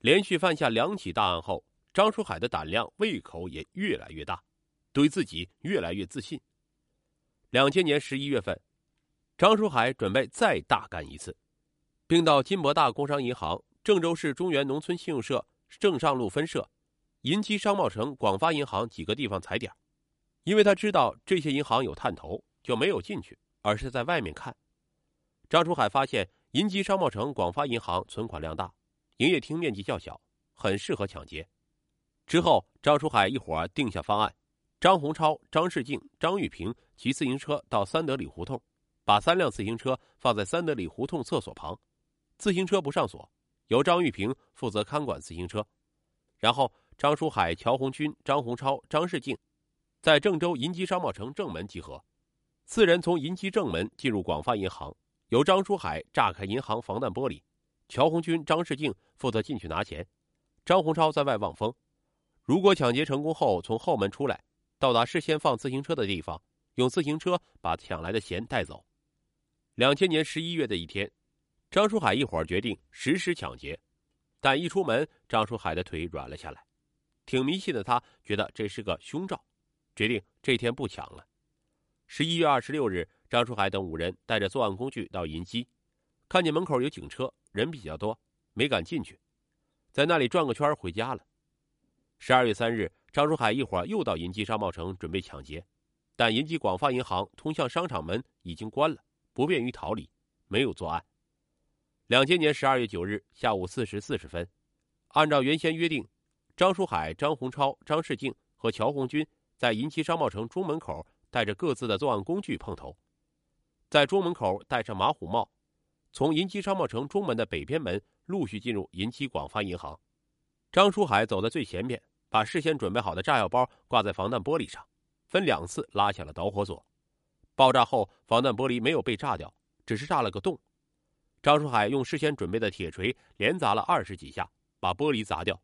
连续犯下两起大案后，张书海的胆量、胃口也越来越大，对自己越来越自信。两千年十一月份，张书海准备再大干一次，并到金博大工商银行、郑州市中原农村信用社正上路分社、银基商贸城广发银行几个地方踩点。因为他知道这些银行有探头，就没有进去，而是在外面看。张书海发现银基商贸城广发银行存款量大，营业厅面积较小，很适合抢劫。之后，张书海一伙定下方案：张洪超、张世静、张玉平骑自行车到三德里胡同，把三辆自行车放在三德里胡同厕所旁，自行车不上锁，由张玉平负责看管自行车。然后，张书海、乔红军、张洪超、张世静。在郑州银基商贸城正门集合，四人从银基正门进入广发银行，由张书海炸开银行防弹玻璃，乔红军、张世静负责进去拿钱，张洪超在外望风。如果抢劫成功后从后门出来，到达事先放自行车的地方，用自行车把抢来的钱带走。两千年十一月的一天，张书海一伙决定实施抢劫，但一出门，张书海的腿软了下来。挺迷信的他，觉得这是个凶兆。决定这天不抢了。十一月二十六日，张书海等五人带着作案工具到银基，看见门口有警车，人比较多，没敢进去，在那里转个圈回家了。十二月三日，张书海一伙又到银基商贸城准备抢劫，但银基广发银行通向商场门已经关了，不便于逃离，没有作案。两千年十二月九日下午四时四十分，按照原先约定，张书海、张洪超、张世静和乔红军。在银基商贸城中门口，带着各自的作案工具碰头，在中门口戴上马虎帽，从银基商贸城中门的北边门陆续进入银基广发银行。张书海走在最前面，把事先准备好的炸药包挂在防弹玻璃上，分两次拉响了导火索。爆炸后，防弹玻璃没有被炸掉，只是炸了个洞。张书海用事先准备的铁锤连砸了二十几下，把玻璃砸掉。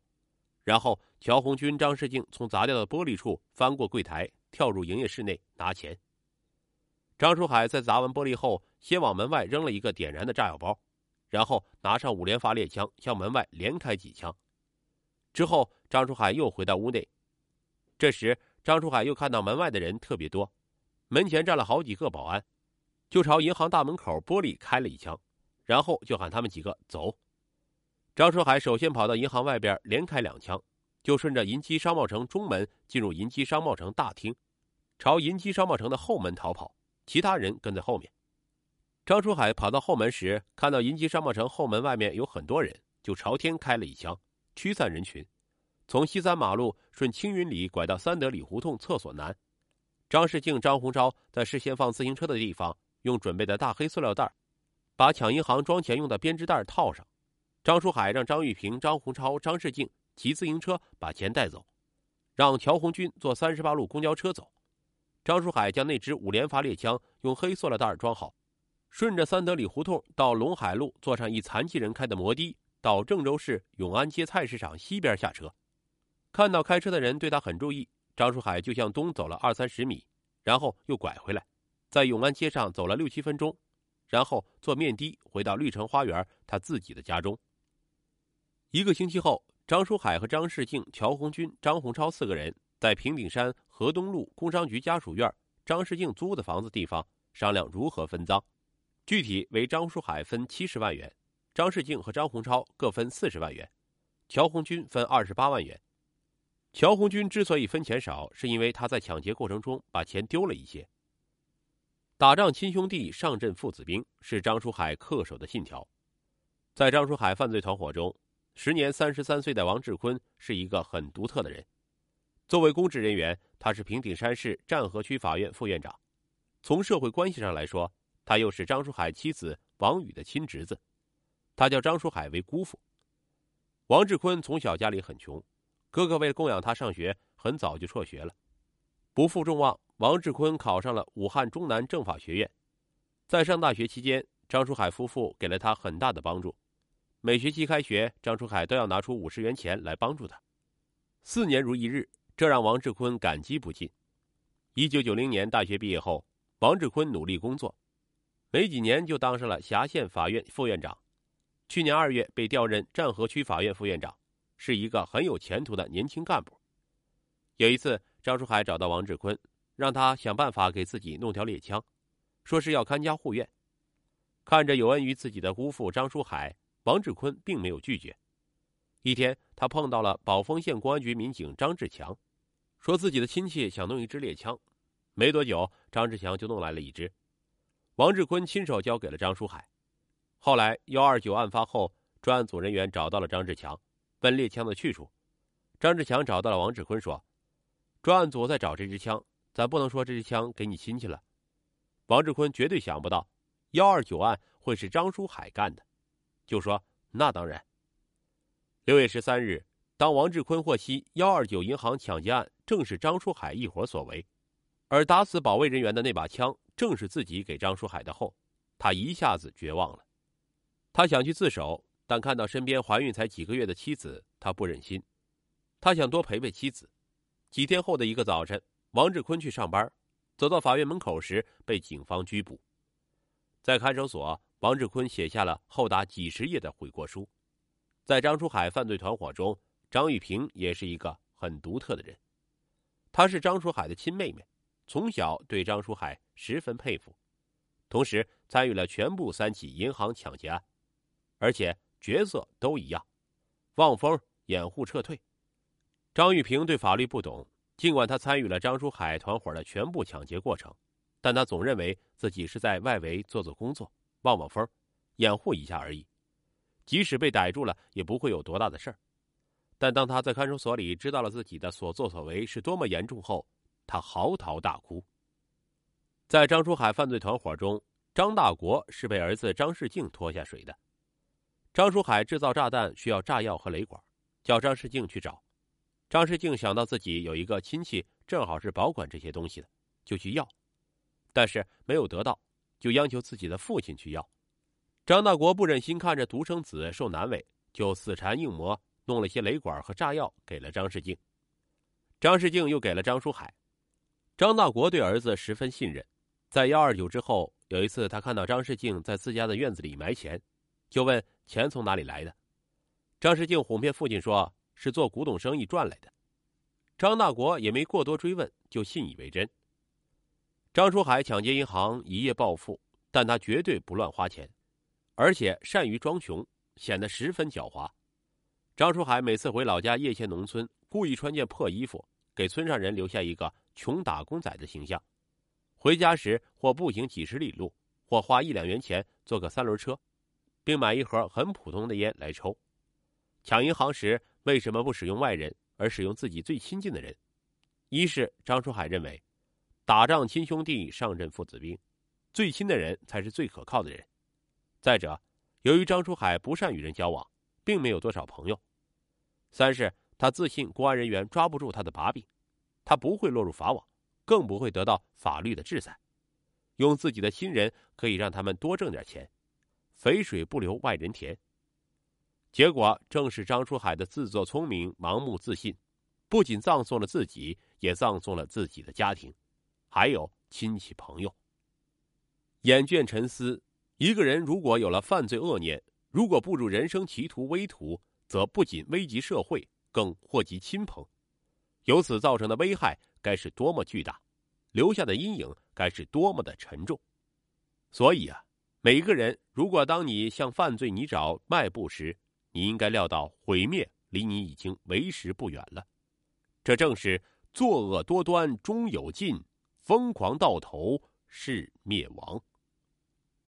然后，乔红军、张世静从砸掉的玻璃处翻过柜台，跳入营业室内拿钱。张书海在砸完玻璃后，先往门外扔了一个点燃的炸药包，然后拿上五连发猎枪向门外连开几枪。之后，张书海又回到屋内。这时，张书海又看到门外的人特别多，门前站了好几个保安，就朝银行大门口玻璃开了一枪，然后就喊他们几个走。张书海首先跑到银行外边，连开两枪，就顺着银基商贸城中门进入银基商贸城大厅，朝银基商贸城的后门逃跑。其他人跟在后面。张书海跑到后门时，看到银基商贸城后门外面有很多人，就朝天开了一枪，驱散人群。从西三马路顺青云里拐到三德里胡同厕所南。张世静、张洪超在事先放自行车的地方，用准备的大黑塑料袋，把抢银行装钱用的编织袋套上。张书海让张玉平、张洪超、张世静骑自行车把钱带走，让乔红军坐三十八路公交车走。张书海将那支五连发猎枪用黑塑料袋装好，顺着三德里胡同到陇海路，坐上一残疾人开的摩的，到郑州市永安街菜市场西边下车。看到开车的人对他很注意，张书海就向东走了二三十米，然后又拐回来，在永安街上走了六七分钟，然后坐面的回到绿城花园他自己的家中。一个星期后，张书海和张世静、乔红军、张洪超四个人在平顶山河东路工商局家属院张世静租的房子地方商量如何分赃，具体为张书海分七十万元，张世静和张洪超各分四十万元，乔红军分二十八万元。乔红军之所以分钱少，是因为他在抢劫过程中把钱丢了一些。打仗亲兄弟，上阵父子兵，是张书海恪守的信条。在张书海犯罪团伙中。时年三十三岁的王志坤是一个很独特的人。作为公职人员，他是平顶山市湛河区法院副院长。从社会关系上来说，他又是张书海妻子王宇的亲侄子。他叫张书海为姑父。王志坤从小家里很穷，哥哥为了供养他上学，很早就辍学了。不负众望，王志坤考上了武汉中南政法学院。在上大学期间，张书海夫妇给了他很大的帮助。每学期开学，张书海都要拿出五十元钱来帮助他。四年如一日，这让王志坤感激不尽。一九九零年大学毕业后，王志坤努力工作，没几年就当上了辖县法院副院长。去年二月被调任湛河区法院副院长，是一个很有前途的年轻干部。有一次，张书海找到王志坤，让他想办法给自己弄条猎枪，说是要看家护院。看着有恩于自己的姑父张书海，王志坤并没有拒绝。一天，他碰到了宝丰县公安局民警张志强，说自己的亲戚想弄一支猎枪。没多久，张志强就弄来了一支，王志坤亲手交给了张书海。后来幺二九案发后，专案组人员找到了张志强，问猎枪的去处。张志强找到了王志坤，说：“专案组在找这支枪，咱不能说这支枪给你亲戚了。”王志坤绝对想不到，幺二九案会是张书海干的，就说：“那当然。”六月十三日，当王志坤获悉幺二九银行抢劫案正是张书海一伙所为，而打死保卫人员的那把枪正是自己给张书海的后，他一下子绝望了。他想去自首，但看到身边怀孕才几个月的妻子，他不忍心。他想多陪陪妻子。几天后的一个早晨，王志坤去上班，走到法院门口时被警方拘捕。在看守所，王志坤写下了厚达几十页的悔过书。在张书海犯罪团伙中，张玉萍也是一个很独特的人。她是张书海的亲妹妹，从小对张书海十分佩服，同时参与了全部三起银行抢劫案。而且角色都一样，望风掩护撤退。张玉萍对法律不懂，尽管他参与了张书海团伙的全部抢劫过程，但他总认为自己是在外围做做工作，望望风，掩护一下而已。即使被逮住了，也不会有多大的事儿。但当他在看守所里知道了自己的所作所为是多么严重后，他嚎啕大哭。在张书海犯罪团伙中，张大国是被儿子张世敬拖下水的。张书海制造炸弹需要炸药和雷管，叫张世静去找。张世静想到自己有一个亲戚正好是保管这些东西的，就去要，但是没有得到，就央求自己的父亲去要。张大国不忍心看着独生子受难为，就死缠硬磨，弄了些雷管和炸药给了张世静。张世静又给了张书海。张大国对儿子十分信任，在幺二九之后，有一次他看到张世静在自家的院子里埋钱，就问。钱从哪里来的？张世静哄骗父亲说是做古董生意赚来的。张大国也没过多追问，就信以为真。张书海抢劫银行一夜暴富，但他绝对不乱花钱，而且善于装穷，显得十分狡猾。张书海每次回老家叶县农村，故意穿件破衣服，给村上人留下一个穷打工仔的形象。回家时或步行几十里路，或花一两元钱坐个三轮车。并买一盒很普通的烟来抽。抢银行时为什么不使用外人，而使用自己最亲近的人？一是张书海认为，打仗亲兄弟，上阵父子兵，最亲的人才是最可靠的人。再者，由于张书海不善与人交往，并没有多少朋友。三是他自信公安人员抓不住他的把柄，他不会落入法网，更不会得到法律的制裁。用自己的亲人可以让他们多挣点钱。肥水不流外人田。结果正是张书海的自作聪明、盲目自信，不仅葬送了自己，也葬送了自己的家庭，还有亲戚朋友。眼倦沉思，一个人如果有了犯罪恶念，如果步入人生歧途危途，则不仅危及社会，更祸及亲朋。由此造成的危害该是多么巨大，留下的阴影该是多么的沉重。所以啊。每个人，如果当你向犯罪泥沼迈步时，你应该料到毁灭离你已经为时不远了。这正是作恶多端终有尽，疯狂到头是灭亡。